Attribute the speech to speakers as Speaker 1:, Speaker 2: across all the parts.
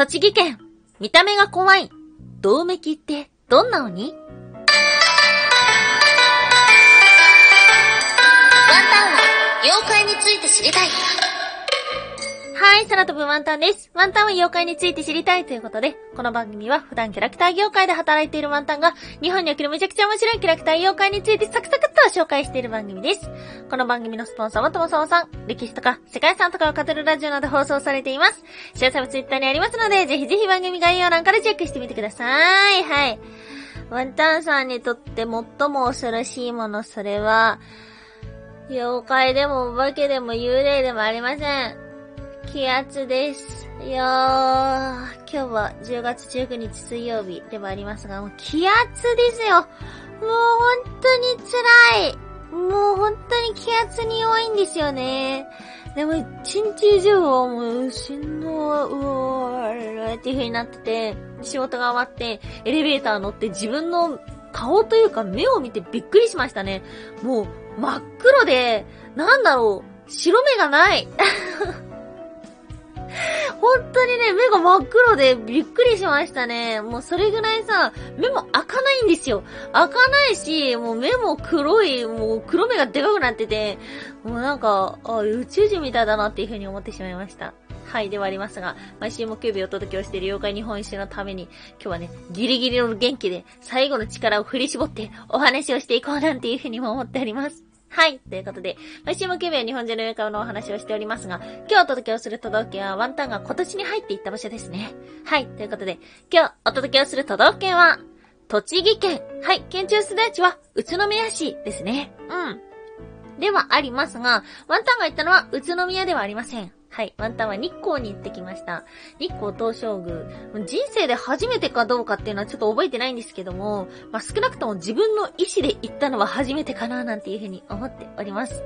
Speaker 1: 栃木県、見た目が怖い、銅めきってどんな鬼？ワン
Speaker 2: タンは妖怪について知りたい。
Speaker 1: はい、空飛ぶワンタンです。ワンタンは妖怪について知りたいということで、この番組は普段キャラクター業界で働いているワンタンが、日本におけるめちゃくちゃ面白いキャラクター妖怪についてサクサクっと紹介している番組です。この番組のスポンサーはともさまさん、歴史とか世界遺産とかを語るラジオなど放送されています。詳細はツイッターにありますので、ぜひぜひ番組概要欄からチェックしてみてください。はい。ワンタンさんにとって最も恐ろしいもの、それは、妖怪でもお化けでも幽霊でもありません。気圧です。いやー、今日は10月19日水曜日でもありますが、もう気圧ですよ。もう本当に辛い。もう本当に気圧に弱いんですよね。でも一日中はもうしんどい、うーっていう風になってて、仕事が終わってエレベーター乗って自分の顔というか目を見てびっくりしましたね。もう真っ黒で、なんだろう、白目がない。本当にね、目が真っ黒でびっくりしましたね。もうそれぐらいさ、目も開かないんですよ。開かないし、もう目も黒い、もう黒目がでかくなってて、もうなんか、あ、宇宙人みたいだなっていう風に思ってしまいました。はい、ではありますが、毎週木曜日お届けをしている妖怪日本一周のために、今日はね、ギリギリの元気で最後の力を振り絞ってお話をしていこうなんていう風にも思っております。はい。ということで、毎週木曜日は日本人の映画のお話をしておりますが、今日お届けをする都道府県はワンタンが今年に入っていった場所ですね。はい。ということで、今日お届けをする都道府県は、栃木県。はい。県中すだちは、宇都宮市ですね。うん。ではありますが、ワンタンが行ったのは宇都宮ではありません。はい。ワンタンは日光に行ってきました。日光東照宮。人生で初めてかどうかっていうのはちょっと覚えてないんですけども、まあ、少なくとも自分の意思で行ったのは初めてかななんていうふうに思っております。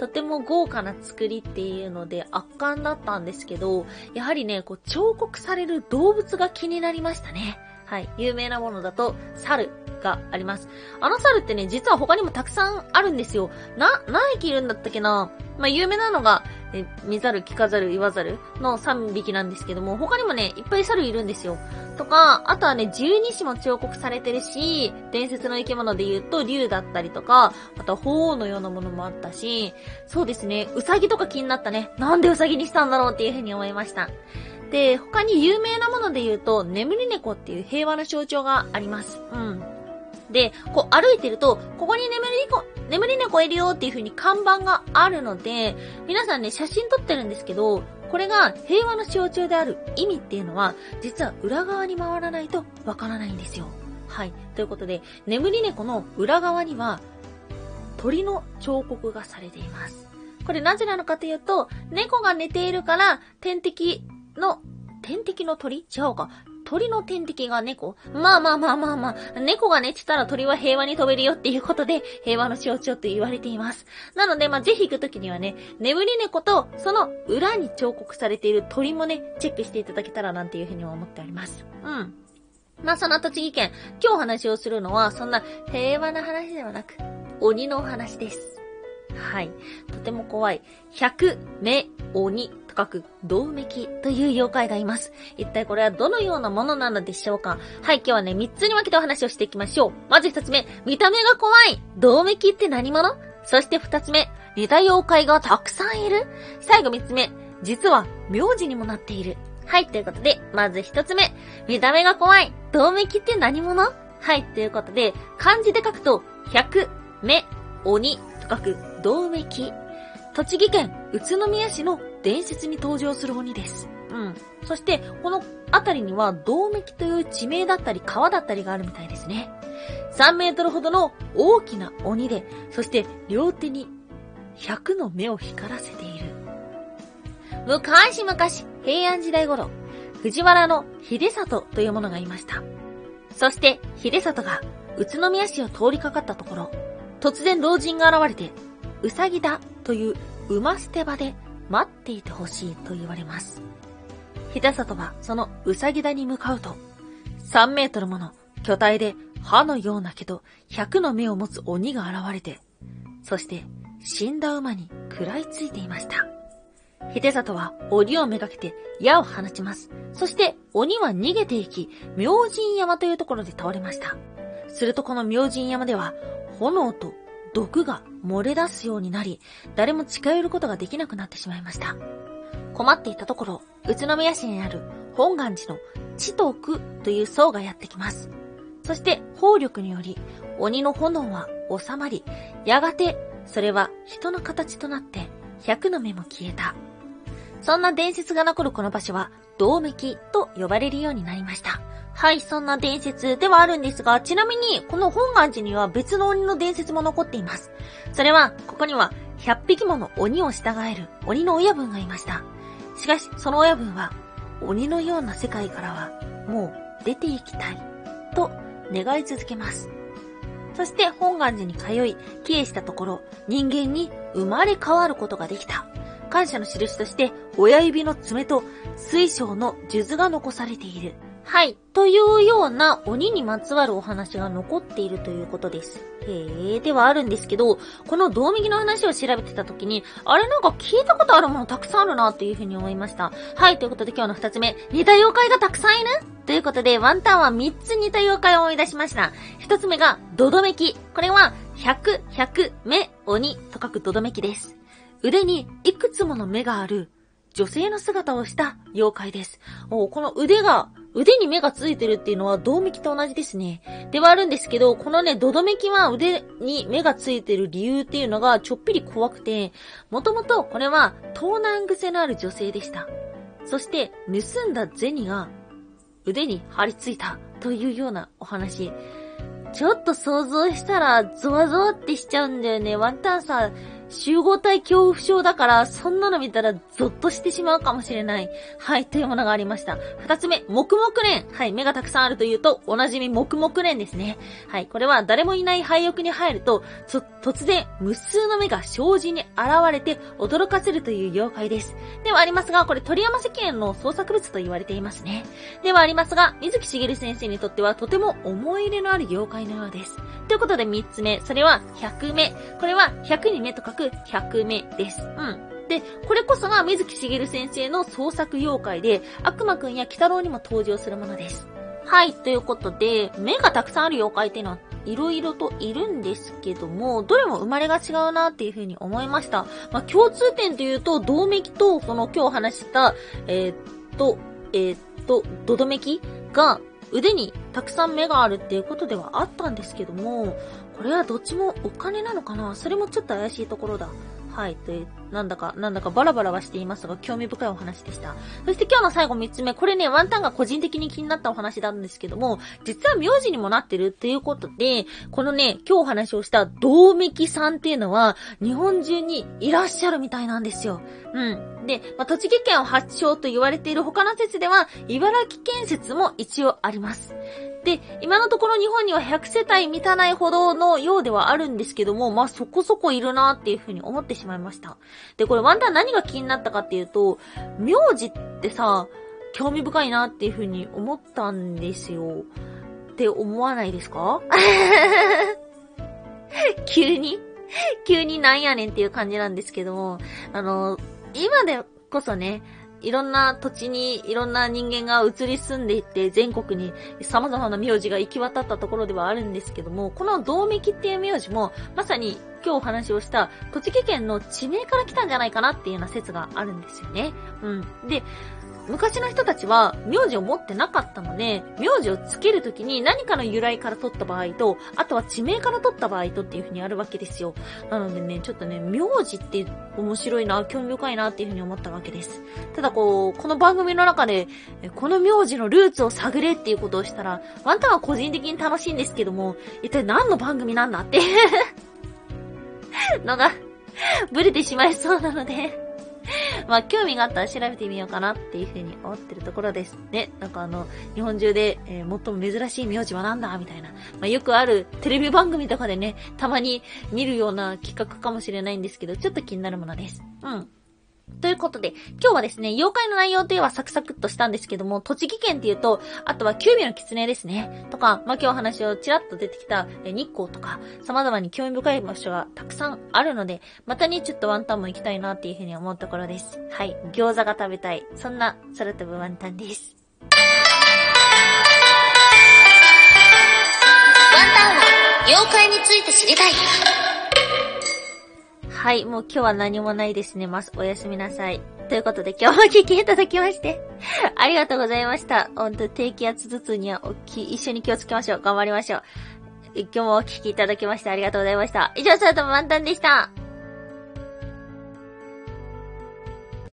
Speaker 1: とても豪華な作りっていうので圧巻だったんですけど、やはりね、こう彫刻される動物が気になりましたね。はい。有名なものだと、猿があります。あの猿ってね、実は他にもたくさんあるんですよ。な、何匹いるんだったっけなまあ、有名なのが、え、見ざる、聞かざる、言わざるの3匹なんですけども、他にもね、いっぱい猿いるんですよ。とか、あとはね、十二支も彫刻されてるし、伝説の生き物で言うと、竜だったりとか、あとは鳳凰のようなものもあったし、そうですね、うさぎとか気になったね。なんでうさぎにしたんだろうっていうふうに思いました。で、他に有名なもので言うと、眠り猫っていう平和の象徴があります。うん。で、こう歩いてると、ここに眠り猫、眠り猫いるよっていう風に看板があるので、皆さんね、写真撮ってるんですけど、これが平和の象徴である意味っていうのは、実は裏側に回らないとわからないんですよ。はい。ということで、眠り猫の裏側には、鳥の彫刻がされています。これなぜなのかというと、猫が寝ているから、天敵の、天敵の鳥？違うか。鳥の天敵が猫？まあまあまあまあまあ、猫が寝てたら鳥は平和に飛べるよっていうことで、平和の象徴と言われています。なので、まあぜひ行くときにはね、眠り猫と、その裏に彫刻されている鳥もね、チェックしていただけたらなんていうふうに思っております。うん。まあその栃木県、今日お話をするのは、そんな平和な話ではなく、鬼のお話です。はい。とても怖い。百目鬼と書く銅メキという妖怪がいます。一体これはどのようなものなのでしょうか？はい、今日はね、三つに分けてお話をしていきましょう。まず一つ目、見た目が怖い銅メキって何者？そして二つ目、似た妖怪がたくさんいる？最後三つ目、実は名字にもなっている。はい、ということで、まず一つ目、見た目が怖い銅メキって何者？はい、ということで、漢字で書くと、百、目、鬼と書く銅メキ。栃木県宇都宮市の伝説に登場する鬼です。うん。そして、この辺りには、銅メキという地名だったり川だったりがあるみたいですね。3メートルほどの大きな鬼で、そして両手に100の目を光らせている。昔々、平安時代頃、藤原の秀里というものがいました。そして、秀里が宇都宮市を通りかかったところ、突然老人が現れて、うさぎだという馬捨て場で待っていてほしいと言われます。秀里はそのうさぎだに向かうと、3メートルもの巨体で歯のような毛と100の目を持つ鬼が現れて、そして死んだ馬に食らいついていました。秀里は鬼をめがけて矢を放ちます。そして鬼は逃げていき、明神山というところで倒れました。するとこの明神山では、炎と毒が漏れ出すようになり、誰も近寄ることができなくなってしまいました。困っていたところ、宇都宮市にある本願寺の地と苦という僧がやってきます。そして、法力により、鬼の炎は収まり、やがて、それは人の形となって、百の目も消えた。そんな伝説が残るこの場所は、銅滅と呼ばれるようになりました。はい、そんな伝説ではあるんですが、ちなみに、この本願寺には別の鬼の伝説も残っています。それは、ここには、100匹もの鬼を従える鬼の親分がいました。しかし、その親分は、鬼のような世界からは、もう出て行きたい、と願い続けます。そして本願寺に通い、帰依したところ、人間に生まれ変わることができた。感謝の印として、親指の爪と水晶の数珠が残されている。はい。というような鬼にまつわるお話が残っているということです。へえ、ではあるんですけど、この銅右の話を調べてた時に、あれなんか聞いたことあるものたくさんあるなっていうふうに思いました。はい、ということで今日の二つ目、似た妖怪がたくさんいる？ということで、ワンタンは三つ似た妖怪を思い出しました。一つ目が、ドドメキ。これは、百、百、目、鬼と書くドドメキです。腕にいくつもの目がある女性の姿をした妖怪です。おこの腕が、腕に目がついてるっていうのは銅メキと同じですね。ではあるんですけど、このね、ドドメキは腕に目がついてる理由っていうのがちょっぴり怖くて、もともとこれは盗難癖のある女性でした。そして、盗んだ銭が腕に張り付いたというようなお話。ちょっと想像したらゾワゾワってしちゃうんだよね。ワンタンさん、集合体恐怖症だから、そんなの見たらゾッとしてしまうかもしれない。はい、というものがありました。二つ目、黙々蓮。はい、目がたくさんあるというと、おなじみ黙々蓮ですね。はい、これは誰もいない廃屋に入ると、突然、無数の目が障子に現れて驚かせるという妖怪です。ではありますが、これ鳥山石園の創作物と言われていますね。ではありますが、水木しげる先生にとってはとても思い入れのある妖怪のようです。ということで三つ目、それは百目。これは百に目と書く百目です。うん。で、これこそが水木しげる先生の創作妖怪で、悪魔くんや鬼太郎にも登場するものです。はい、ということで、目がたくさんある妖怪っていうのは、いろいろといるんですけども、どれも生まれが違うなっていうふうに思いました。まあ、共通点というと、銅メキと、その今日話した、えーっと、えーっと、ドドメキが、腕にたくさん目があるっていうことではあったんですけども、これはどっちもお金なのかな？それもちょっと怪しいところだ。はい。という、なんだか、なんだかバラバラはしていますが、興味深いお話でした。そして今日の最後三つ目、これね、ワンタンが個人的に気になったお話なんですけども、実は名字にもなってるっていうことで、このね、今日お話をした銅メキさんっていうのは、日本中にいらっしゃるみたいなんですよ。うん。で、まあ、栃木県を発祥と言われている他の説では、茨城県説も一応あります。で、今のところ日本には100世帯満たないほどのようではあるんですけども、まあ、そこそこいるなっていうふうに思ってしまいました。で、これワンタン何が気になったかっていうと、名字ってさ、興味深いなっていうふうに思ったんですよ。って思わないですか？急に？急になんやねんっていう感じなんですけども、あの、今でこそね、いろんな土地にいろんな人間が移り住んでいって全国に様々な名字が行き渡ったところではあるんですけども、この道明っていう名字もまさに今日お話をした栃木県の地名から来たんじゃないかなっていうような説があるんですよね。うん。で、昔の人たちは名字を持ってなかったので、名字をつけるときに何かの由来から取った場合と、あとは地名から取った場合とっていうふうにあるわけですよ。なのでね、ちょっとね、名字って面白いな、興味深いなっていうふうに思ったわけです。ただこう、この番組の中で、この名字のルーツを探れっていうことをしたら、ワンタンは個人的に楽しいんですけども、一体何の番組なんだって のが、ブレてしまいそうなので、まあ、興味があったら調べてみようかなっていうふうに思ってるところです。ね、なんかあの、日本中で、えー最も珍しい名字はなんだみたいな。まあ、よくあるテレビ番組とかでね、たまに見るような企画かもしれないんですけど、ちょっと気になるものです。うん。ということで、今日はですね、妖怪の内容といえばサクサクっとしたんですけども、栃木県っていうと、あとはキュービの狐ですね。とか、まあ、今日話をちらっと出てきた日光とか、様々に興味深い場所がたくさんあるので、またね、ちょっとワンタンも行きたいなっていうふうに思うところです。はい。餃子が食べたい。そんな空飛ぶワンタンです。
Speaker 2: ワンタンは妖怪について知りたい。
Speaker 1: はい、もう今日は何もないですね。ます。おやすみなさい。ということで今日も聞きいただきまして、ありがとうございました。ほんと低気圧ずつにはおき、一緒に気をつけましょう。頑張りましょう。今日もお聞きいただきましてありがとうございました。以上、それともワンタンでした。